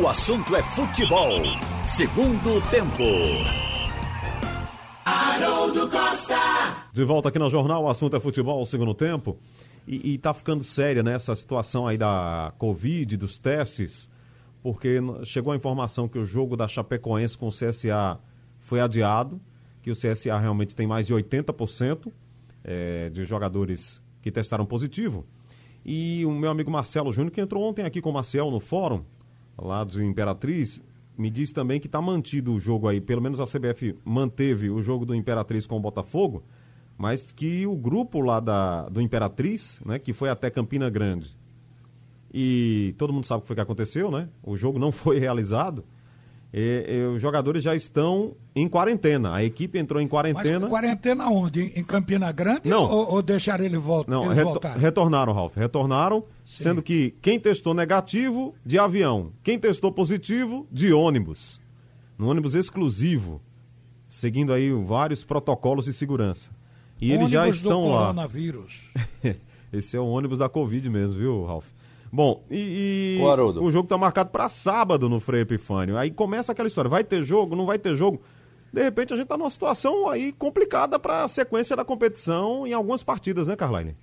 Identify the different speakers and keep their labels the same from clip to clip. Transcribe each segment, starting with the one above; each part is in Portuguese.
Speaker 1: O assunto é futebol. Segundo tempo.
Speaker 2: Haroldo Costa.
Speaker 3: De volta aqui no jornal, o assunto é futebol, segundo tempo. E, e tá ficando séria né, essa situação aí da Covid, dos testes, porque chegou a informação que o jogo da Chapecoense com o CSA foi adiado, que o CSA realmente tem mais de 80% é, de jogadores que testaram positivo. E o meu amigo Marcelo Júnior, que entrou ontem aqui com o Marcel no fórum, lá de Imperatriz, me disse também que está mantido o jogo aí, pelo menos a CBF manteve o jogo do Imperatriz com o Botafogo, mas que o grupo lá da, do Imperatriz, né, que foi até Campina Grande, e todo mundo sabe o que foi que aconteceu, né? O jogo não foi realizado. E, e, os jogadores já estão em quarentena. A equipe entrou em quarentena. Mas
Speaker 4: quarentena onde? Em Campina Grande?
Speaker 3: Não.
Speaker 4: Ou, ou deixaram ele voltar?
Speaker 3: Não, retor retornaram, Ralf. Retornaram, Sim. sendo que quem testou negativo, de avião. Quem testou positivo, de ônibus. No ônibus exclusivo. Seguindo aí vários protocolos de segurança. E ônibus eles já estão
Speaker 4: do
Speaker 3: lá.
Speaker 4: coronavírus.
Speaker 3: Esse é o ônibus da Covid mesmo, viu, Ralf? Bom, e, e o jogo está marcado para sábado no Frei Epifânio. Aí começa aquela história, vai ter jogo, não vai ter jogo. De repente a gente está numa situação aí complicada para a sequência da competição em algumas partidas, né, Carline?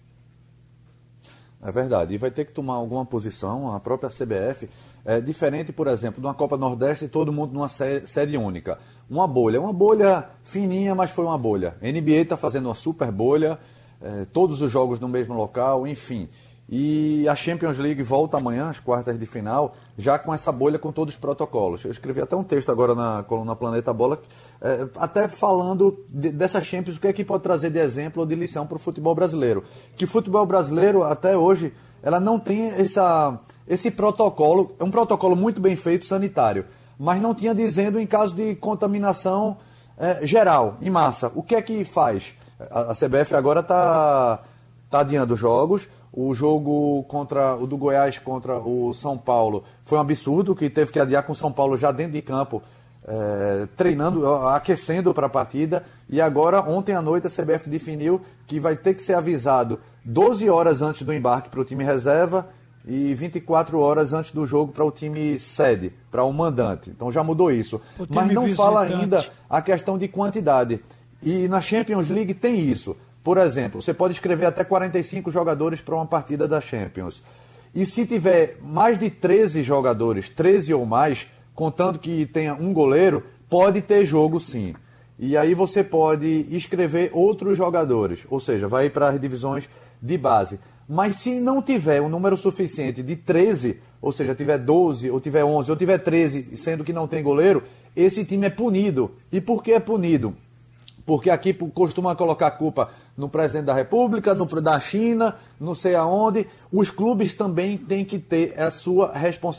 Speaker 5: É verdade, e vai ter que tomar alguma posição, a própria CBF, é diferente, por exemplo, de uma Copa Nordeste e todo mundo numa série, série única. Uma bolha, uma bolha fininha, mas foi uma bolha. A NBA está fazendo uma super bolha, é, todos os jogos no mesmo local, enfim. E a Champions League volta amanhã, às quartas de final, já com essa bolha com todos os protocolos. Eu escrevi até um texto agora na coluna Planeta Bola, é, até falando de, dessa Champions, o que é que pode trazer de exemplo ou de lição para o futebol brasileiro. Que futebol brasileiro, até hoje, ela não tem essa, esse protocolo, é um protocolo muito bem feito, sanitário, mas não tinha dizendo em caso de contaminação é, geral, em massa. O que é que faz? A, a CBF agora está tá adiando jogos o jogo contra o do Goiás contra o São Paulo foi um absurdo, que teve que adiar com o São Paulo já dentro de campo, é, treinando, aquecendo para a partida. E agora, ontem à noite, a CBF definiu que vai ter que ser avisado 12 horas antes do embarque para o time reserva e 24 horas antes do jogo para o time sede, para o mandante. Então já mudou isso. Mas não visitante. fala ainda a questão de quantidade. E na Champions League tem isso. Por exemplo, você pode escrever até 45 jogadores para uma partida da Champions. E se tiver mais de 13 jogadores, 13 ou mais, contando que tenha um goleiro, pode ter jogo sim. E aí você pode escrever outros jogadores, ou seja, vai para as divisões de base. Mas se não tiver um número suficiente de 13, ou seja, tiver 12, ou tiver 11, ou tiver 13, sendo que não tem goleiro, esse time é punido. E por que é punido? Porque aqui costuma colocar a culpa no presidente da República, no da China, não sei aonde. Os clubes também têm que ter a sua,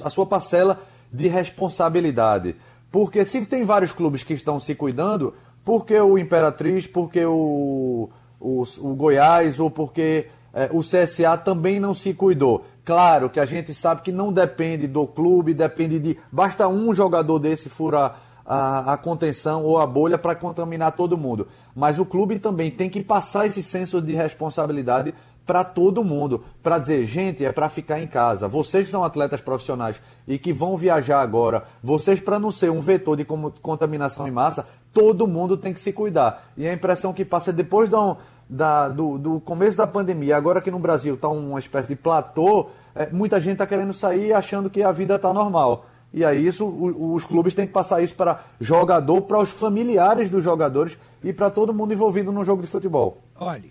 Speaker 5: a sua parcela de responsabilidade. Porque se tem vários clubes que estão se cuidando, porque o Imperatriz, porque o, o, o Goiás ou porque é, o CSA também não se cuidou. Claro que a gente sabe que não depende do clube, depende de. Basta um jogador desse furar a, a contenção ou a bolha para contaminar todo mundo. Mas o clube também tem que passar esse senso de responsabilidade para todo mundo, para dizer, gente, é para ficar em casa. Vocês que são atletas profissionais e que vão viajar agora, vocês para não ser um vetor de contaminação em massa, todo mundo tem que se cuidar. E a impressão que passa depois da, da, do, do, começo da pandemia, agora que no Brasil está uma espécie de platô, é, muita gente está querendo sair achando que a vida está normal. E aí isso, os clubes têm que passar isso para jogador, para os familiares dos jogadores e para todo mundo envolvido no jogo de futebol.
Speaker 4: Olha,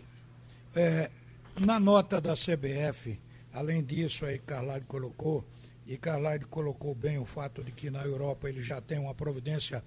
Speaker 4: é, na nota da CBF, além disso aí Carlalho colocou, e Carlalho colocou bem o fato de que na Europa ele já tem uma providência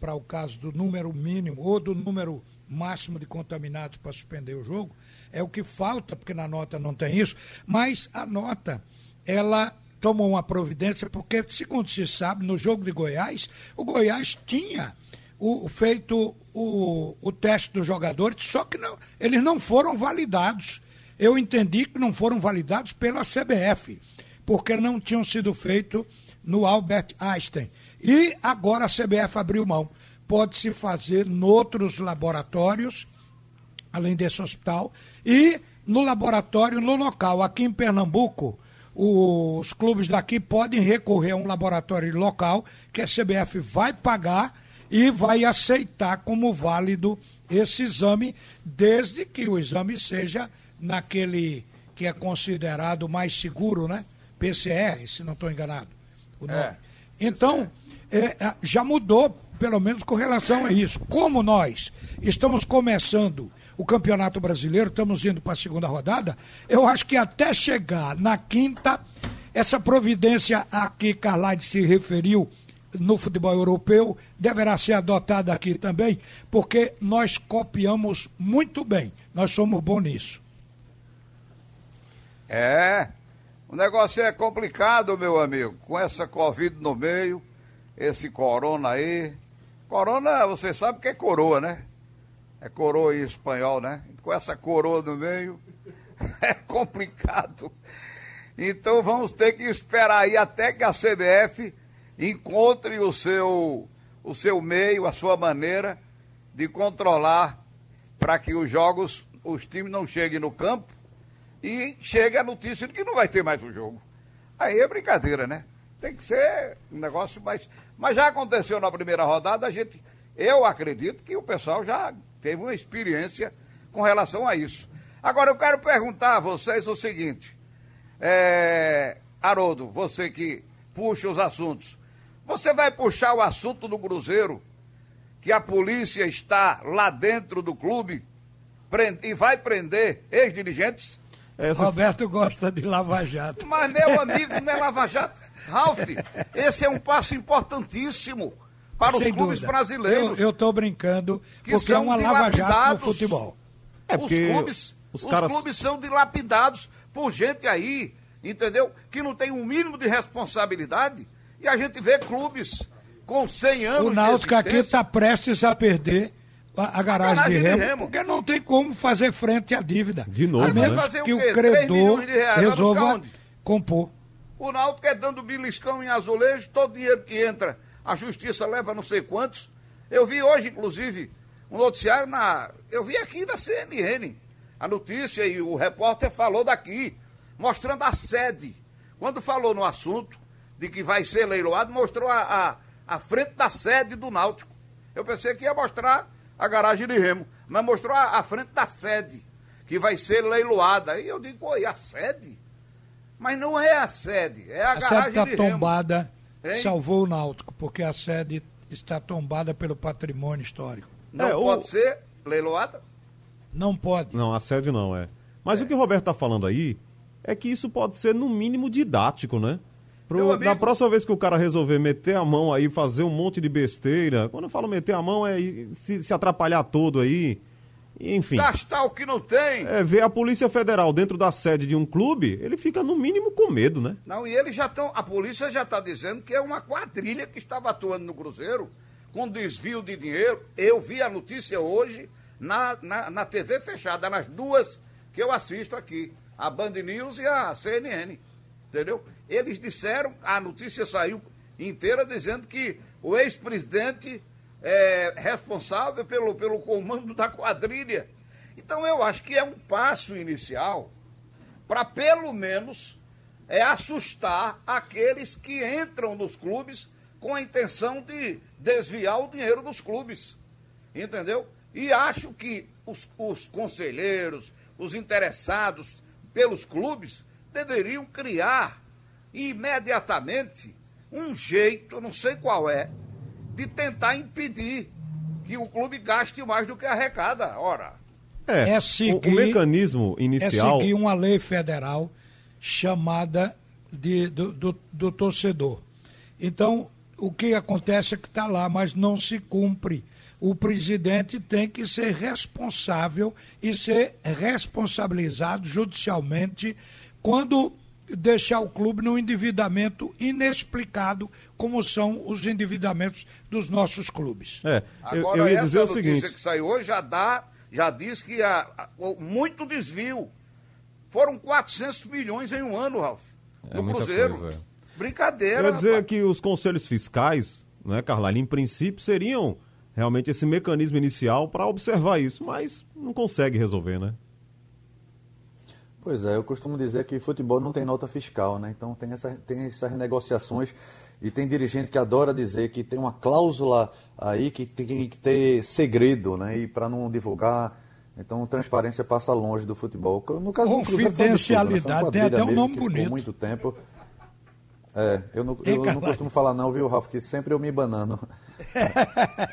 Speaker 4: para o caso do número mínimo ou do número máximo de contaminados para suspender o jogo, é o que falta, porque na nota não tem isso, mas a nota, ela tomou uma providência, porque, segundo se sabe, no jogo de Goiás, o Goiás tinha o, feito o, o teste dos jogadores, só que não, eles não foram validados. Eu entendi que não foram validados pela CBF, porque não tinham sido feitos no Albert Einstein. E agora a CBF abriu mão. Pode-se fazer noutros laboratórios, além desse hospital, e no laboratório no local. Aqui em Pernambuco, os clubes daqui podem recorrer a um laboratório local que a CBF vai pagar e vai aceitar como válido esse exame, desde que o exame seja naquele que é considerado mais seguro, né? PCR, se não estou enganado. É, então, é, é, já mudou, pelo menos com relação a isso. Como nós estamos começando o Campeonato Brasileiro, estamos indo para a segunda rodada, eu acho que até chegar na quinta, essa providência a que Carlade se referiu no futebol europeu deverá ser adotada aqui também, porque nós copiamos muito bem. Nós somos bons nisso.
Speaker 6: É, o negócio é complicado, meu amigo, com essa Covid no meio, esse corona aí. Corona, você sabe que é coroa, né? É coroa em espanhol, né? Com essa coroa no meio, é complicado. Então vamos ter que esperar aí até que a CBF encontre o seu, o seu meio, a sua maneira de controlar para que os jogos, os times não cheguem no campo e chegue a notícia de que não vai ter mais um jogo. Aí é brincadeira, né? Tem que ser um negócio mais. Mas já aconteceu na primeira rodada, a gente. Eu acredito que o pessoal já teve uma experiência com relação a isso. Agora eu quero perguntar a vocês o seguinte. É, Haroldo, você que puxa os assuntos. Você vai puxar o assunto do Cruzeiro, que a polícia está lá dentro do clube e vai prender ex-dirigentes?
Speaker 4: Essa... Roberto gosta de Lava Jato.
Speaker 6: Mas, meu amigo, não é Lava Jato. Ralf, esse é um passo importantíssimo para Sem os clubes dúvida. brasileiros.
Speaker 4: Eu estou brincando, porque é uma Lava Jato no futebol.
Speaker 6: É os clubes, os, caras... os clubes são dilapidados por gente aí, entendeu? Que não tem um mínimo de responsabilidade. E a gente vê clubes com 100 anos.
Speaker 4: O Náutico aqui está prestes a perder a, a, garagem, a garagem de, remo, de, remo, porque não tem como fazer frente à dívida.
Speaker 3: De novo, a
Speaker 4: menos
Speaker 3: né?
Speaker 4: que o, o credor resolva compor.
Speaker 6: O Náutico é dando beliscão em azulejo, todo dinheiro que entra a justiça leva não sei quantos. Eu vi hoje, inclusive, um noticiário na. Eu vi aqui na CNN. A notícia e o repórter falou daqui, mostrando a sede. Quando falou no assunto de que vai ser leiloado, mostrou a, a, a frente da sede do Náutico. Eu pensei que ia mostrar a garagem de remo, mas mostrou a, a frente da sede, que vai ser leiloada. Aí eu digo, oi, a sede? Mas não é a sede, é a, a garagem sede tá de
Speaker 4: tombada. remo salvou o Náutico, porque a sede está tombada pelo patrimônio histórico.
Speaker 6: Não é, pode o... ser leiloada?
Speaker 4: Não pode.
Speaker 3: Não, a sede não é. Mas é. o que o Roberto está falando aí é que isso pode ser, no mínimo, didático, né? Pro, amigo... Na próxima vez que o cara resolver meter a mão aí, fazer um monte de besteira, quando eu falo meter a mão é se, se atrapalhar todo aí, enfim.
Speaker 6: Gastar o que não tem.
Speaker 3: É, ver a Polícia Federal dentro da sede de um clube, ele fica no mínimo com medo, né?
Speaker 6: Não, e eles já estão. A polícia já está dizendo que é uma quadrilha que estava atuando no Cruzeiro com desvio de dinheiro. Eu vi a notícia hoje na, na, na TV fechada, nas duas que eu assisto aqui, a Band News e a CNN. Entendeu? Eles disseram, a notícia saiu inteira dizendo que o ex-presidente é, responsável pelo, pelo comando da quadrilha. Então eu acho que é um passo inicial para pelo menos é assustar aqueles que entram nos clubes com a intenção de desviar o dinheiro dos clubes. Entendeu? E acho que os, os conselheiros, os interessados pelos clubes, deveriam criar imediatamente um jeito, não sei qual é, de tentar impedir que o clube gaste mais do que arrecada. Ora.
Speaker 3: É, é seguir, o, o, mecanismo inicial.
Speaker 4: É seguir uma lei federal chamada de, do, do, do torcedor. Então, o que acontece é que está lá, mas não se cumpre. O presidente tem que ser responsável e ser responsabilizado judicialmente quando deixar o clube num endividamento inexplicado, como são os endividamentos dos nossos clubes.
Speaker 6: É, eu, Agora, eu ia dizer o seguinte. que saiu hoje já dá, já diz que há, muito desvio. Foram 400 milhões em um ano, Ralf, é no Cruzeiro. Coisa, é. Brincadeira.
Speaker 3: Ia dizer rapaz. que os conselhos fiscais, né, Carla, em princípio seriam realmente esse mecanismo inicial para observar isso, mas não consegue resolver, né?
Speaker 5: Pois é, eu costumo dizer que futebol não tem nota fiscal, né? Então tem, essa, tem essas negociações e tem dirigente que adora dizer que tem uma cláusula aí que tem que ter segredo, né? E para não divulgar. Então transparência passa longe do futebol. No caso
Speaker 4: Confidencialidade, tem até um nome bonito.
Speaker 5: muito tempo. É, eu não, eu não costumo falar não, viu, Ralf, que sempre eu me banano.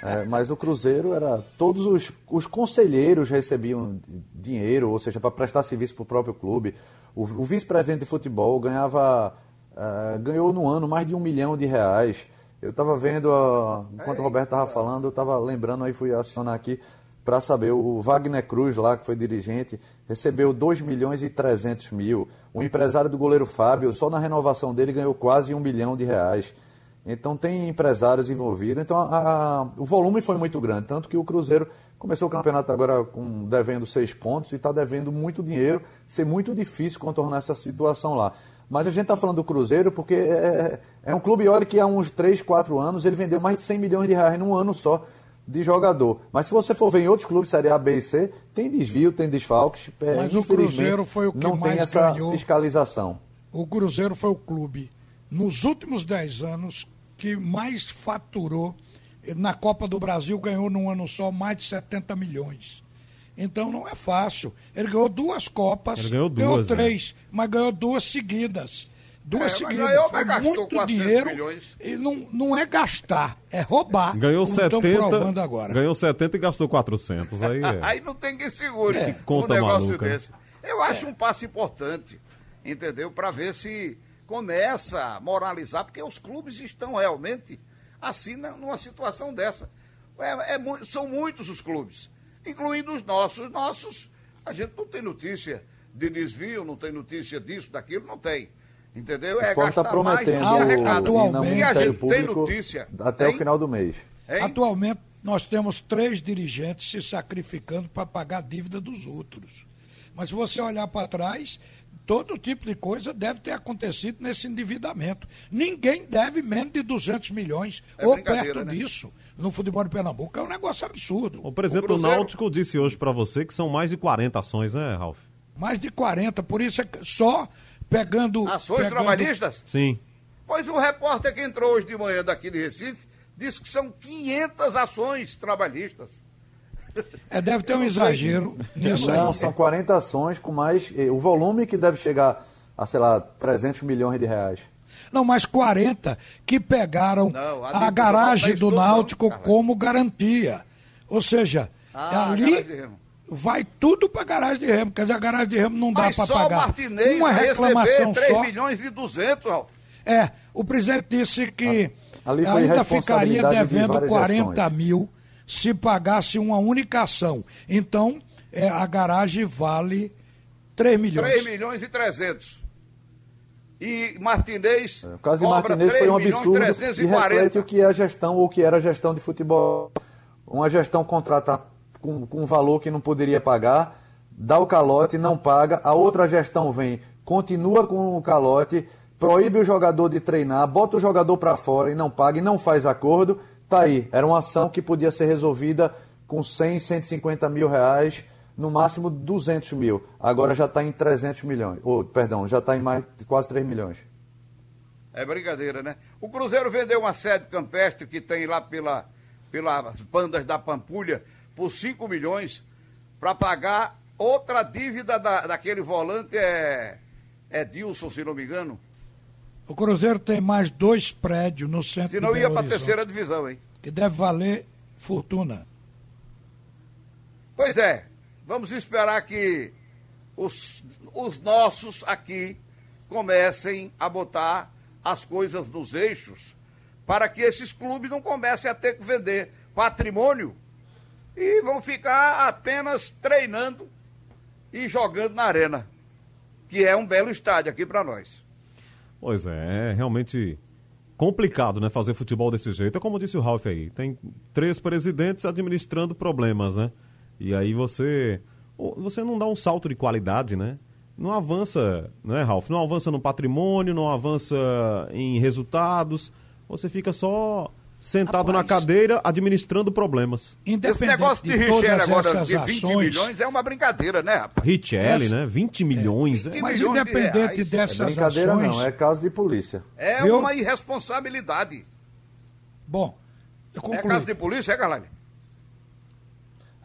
Speaker 5: É, mas o Cruzeiro era. Todos os, os conselheiros recebiam dinheiro, ou seja, para prestar serviço para o próprio clube. O, o vice-presidente de futebol ganhava. Uh, ganhou no ano mais de um milhão de reais. Eu estava vendo, uh, enquanto o Roberto estava falando, eu estava lembrando, aí fui acionar aqui para saber. O Wagner Cruz, lá, que foi dirigente, recebeu 2 milhões e 300 mil. O empresário do goleiro Fábio, só na renovação dele, ganhou quase um milhão de reais. Então tem empresários envolvidos. Então a, a, o volume foi muito grande, tanto que o Cruzeiro começou o campeonato agora com devendo seis pontos e está devendo muito dinheiro. Ser muito difícil contornar essa situação lá. Mas a gente está falando do Cruzeiro porque é, é, um clube, olha que há uns 3, 4 anos ele vendeu mais de 100 milhões de reais num ano só de jogador. Mas se você for ver em outros clubes, Série A, B e C, tem desvio, tem desfalques.
Speaker 4: É, Mas o Cruzeiro foi o que
Speaker 5: não
Speaker 4: mais
Speaker 5: tem essa
Speaker 4: ganhou.
Speaker 5: fiscalização.
Speaker 4: O Cruzeiro foi o clube, nos últimos 10 anos, que mais faturou. Na Copa do Brasil ganhou num ano só mais de 70 milhões. Então não é fácil. Ele ganhou duas Copas,
Speaker 3: Ele ganhou, duas,
Speaker 4: ganhou três, né? mas ganhou duas seguidas. Duas
Speaker 6: É,
Speaker 4: seguidas.
Speaker 6: ganhou,
Speaker 4: Foi
Speaker 6: mas gastou
Speaker 4: muito
Speaker 6: 400
Speaker 4: dinheiro.
Speaker 6: milhões.
Speaker 4: E não, não é gastar, é roubar.
Speaker 3: Ganhou
Speaker 4: como estão
Speaker 3: 70,
Speaker 4: provando agora.
Speaker 3: ganhou 70 e gastou 400. Aí é.
Speaker 6: Aí não tem quem segure
Speaker 3: Que
Speaker 6: um
Speaker 3: conta
Speaker 6: negócio
Speaker 3: maluca, né?
Speaker 6: desse. Eu acho um passo importante, entendeu? Para ver se começa a moralizar, porque os clubes estão realmente assim numa situação dessa. É, é são muitos os clubes, incluindo os nossos. Os nossos, a gente não tem notícia de desvio, não tem notícia disso, daquilo, não tem. Entendeu?
Speaker 5: O
Speaker 6: É
Speaker 5: esporte está
Speaker 6: gastar mais do
Speaker 5: prometendo
Speaker 6: arrecada.
Speaker 4: atualmente-
Speaker 6: E a gente tem notícia.
Speaker 5: até
Speaker 6: Tem?
Speaker 5: o final do mês.
Speaker 6: Hein?
Speaker 4: Atualmente, nós temos três dirigentes se sacrificando para pagar a dívida dos outros. Mas se você olhar para trás, todo tipo de coisa deve ter acontecido nesse endividamento. Ninguém deve menos de 200 milhões,
Speaker 6: É
Speaker 4: ou perto
Speaker 6: né?
Speaker 4: disso, no futebol de Pernambuco. É um negócio absurdo.
Speaker 3: O presidente
Speaker 6: O
Speaker 3: do
Speaker 6: Cruzeiro-
Speaker 3: Náutico disse hoje para você que são mais de 40 ações, né, Ralf?
Speaker 4: Mais de 40, por isso é que só pegando.
Speaker 6: Ações
Speaker 4: pegando-
Speaker 6: trabalhistas?
Speaker 3: Sim.
Speaker 6: Pois o repórter que entrou hoje de manhã daqui de Recife disse que são 500 ações trabalhistas.
Speaker 4: É, deve ter um exagero nisso.
Speaker 5: Não,
Speaker 4: aí.
Speaker 5: são 40 ações com mais. eh, O volume que deve chegar a, sei lá, 300 milhões de reais.
Speaker 4: Não, mas 40 que pegaram
Speaker 6: Não, a
Speaker 4: a, garagem
Speaker 6: do
Speaker 4: do
Speaker 6: Náutico,
Speaker 4: como garantia. Ou seja,
Speaker 6: Ah,
Speaker 4: ali. Vai tudo para garagem de remo. Quer dizer, a garagem de remo não dá para
Speaker 6: só
Speaker 4: pagar
Speaker 6: o Martinez
Speaker 4: uma reclamação
Speaker 6: receber 3
Speaker 4: só.
Speaker 6: milhões e 200, Ralf.
Speaker 4: É, o presidente disse que
Speaker 5: Ali foi
Speaker 4: ainda ficaria
Speaker 5: de
Speaker 4: devendo
Speaker 5: várias
Speaker 4: 40
Speaker 5: gestões.
Speaker 4: mil se pagasse uma única ação. Então, é, a garagem vale 3 milhões.
Speaker 6: 3 milhões e 300. E Martinez
Speaker 5: O caso de Martinez foi um
Speaker 6: 3 milhões
Speaker 5: absurdo e
Speaker 6: 340.
Speaker 5: reflete o que é a gestão ou o que era a gestão de futebol. Uma gestão contrata com, com um valor que não poderia pagar, dá o calote, não paga, a outra gestão vem, continua com o calote, proíbe o jogador de treinar, bota o jogador para fora e não paga e não faz acordo. Tá aí, era uma ação que podia ser resolvida com 100, 150 mil reais, no máximo 200 mil. Agora já está em 300 milhões, ou, perdão, já está em mais quase 3 milhões.
Speaker 6: É brincadeira, né? O Cruzeiro vendeu uma sede campestre que tem lá pela, pelas bandas da Pampulha por 5 milhões para pagar outra dívida da, daquele volante, é, é Dilson, se não me engano.
Speaker 4: O Cruzeiro tem mais dois prédios no centro
Speaker 6: Senão
Speaker 4: de
Speaker 6: ia para a terceira divisão, hein?
Speaker 4: que deve valer fortuna.
Speaker 6: Pois é, vamos esperar que os, os nossos aqui comecem a botar as coisas nos eixos para que esses clubes não comecem a ter que vender patrimônio e vão ficar apenas treinando e jogando na arena, que é um belo estádio aqui para nós.
Speaker 3: Pois é, é realmente complicado, né, fazer futebol desse jeito. É como disse o Ralf aí, tem três presidentes administrando problemas, né? E aí você você não dá um salto de qualidade, né? Não avança, né, Ralf? Não avança no patrimônio, não avança em resultados. Você fica só sentado na cadeira administrando problemas.
Speaker 6: Esse negócio de, de Richelle agora de 20 ações... milhões é uma brincadeira, né, rapaz?
Speaker 3: Richelle, né? 20 milhões. É.
Speaker 6: 20
Speaker 4: Mas
Speaker 6: milhões
Speaker 4: independente
Speaker 6: de
Speaker 4: dessas
Speaker 5: é brincadeira
Speaker 4: ações...
Speaker 5: não, é caso de polícia.
Speaker 6: É Viu? uma irresponsabilidade.
Speaker 4: Bom, eu concluo.
Speaker 6: É caso de polícia, é, Carlane?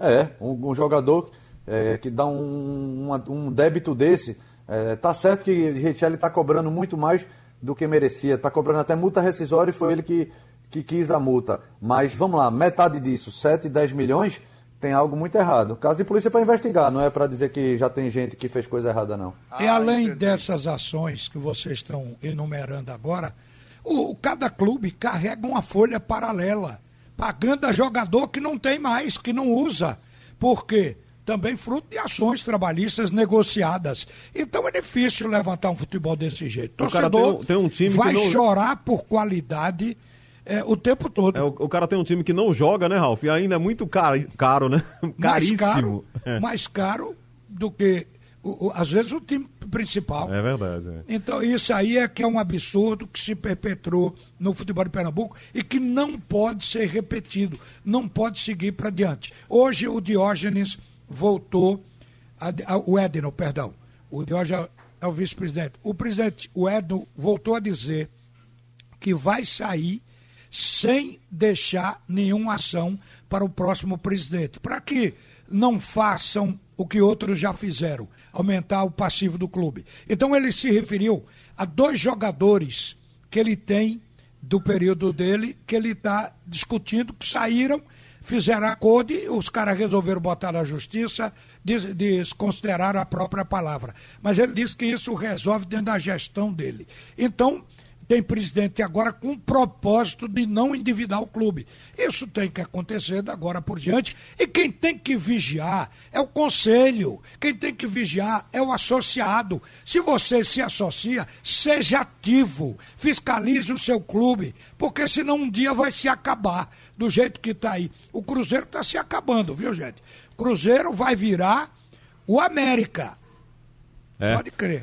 Speaker 5: É, um, um jogador é, que dá um, um, um débito desse, é, tá certo que Richelle está cobrando muito mais do que merecia, está cobrando até multa rescisória e foi ele que, que quis a multa. Mas vamos lá, metade disso, 7, 10 milhões, tem algo muito errado. Caso de polícia é para investigar, não é para dizer que já tem gente que fez coisa errada, não.
Speaker 4: e além entendi. dessas ações que vocês estão enumerando agora, o, cada clube carrega uma folha paralela, pagando a jogador que não tem mais, que não usa. Por quê? Também fruto de ações trabalhistas negociadas. Então é difícil levantar um futebol desse jeito. O Torcedor tem, tem um time vai não... chorar por qualidade é, o tempo todo.
Speaker 3: É, o, o, cara tem um time que não joga, né, Ralf? E ainda é muito caro, caro né? Caríssimo.
Speaker 4: Mais caro, é. mais caro do que, o, o, às vezes, o time principal.
Speaker 3: É verdade. É.
Speaker 4: Então, isso aí é que é um absurdo que se perpetrou no futebol de Pernambuco e que não pode ser repetido, não pode seguir para diante. Hoje, o Diógenes voltou, a, a, o Edno, perdão, o Diógenes é o vice-presidente. O presidente, o Edno, voltou a dizer que vai sair sem deixar nenhuma ação para o próximo presidente, para que não façam o que outros já fizeram, aumentar o passivo do clube. Então ele se referiu a dois jogadores que ele tem do período dele, que ele está discutindo, que saíram, fizeram acordo e os caras resolveram botar na justiça, des desconsiderar a própria palavra. Mas ele disse que isso resolve dentro da gestão dele. Então, tem presidente agora com o propósito de não endividar o clube. Isso tem que acontecer da agora por diante. E quem tem que vigiar é o conselho. Quem tem que vigiar é o associado. Se você se associa, seja ativo. Fiscalize o seu clube. Porque senão um dia vai se acabar do jeito que está aí. O Cruzeiro está se acabando, viu, gente? Cruzeiro vai virar o América. É. Pode crer.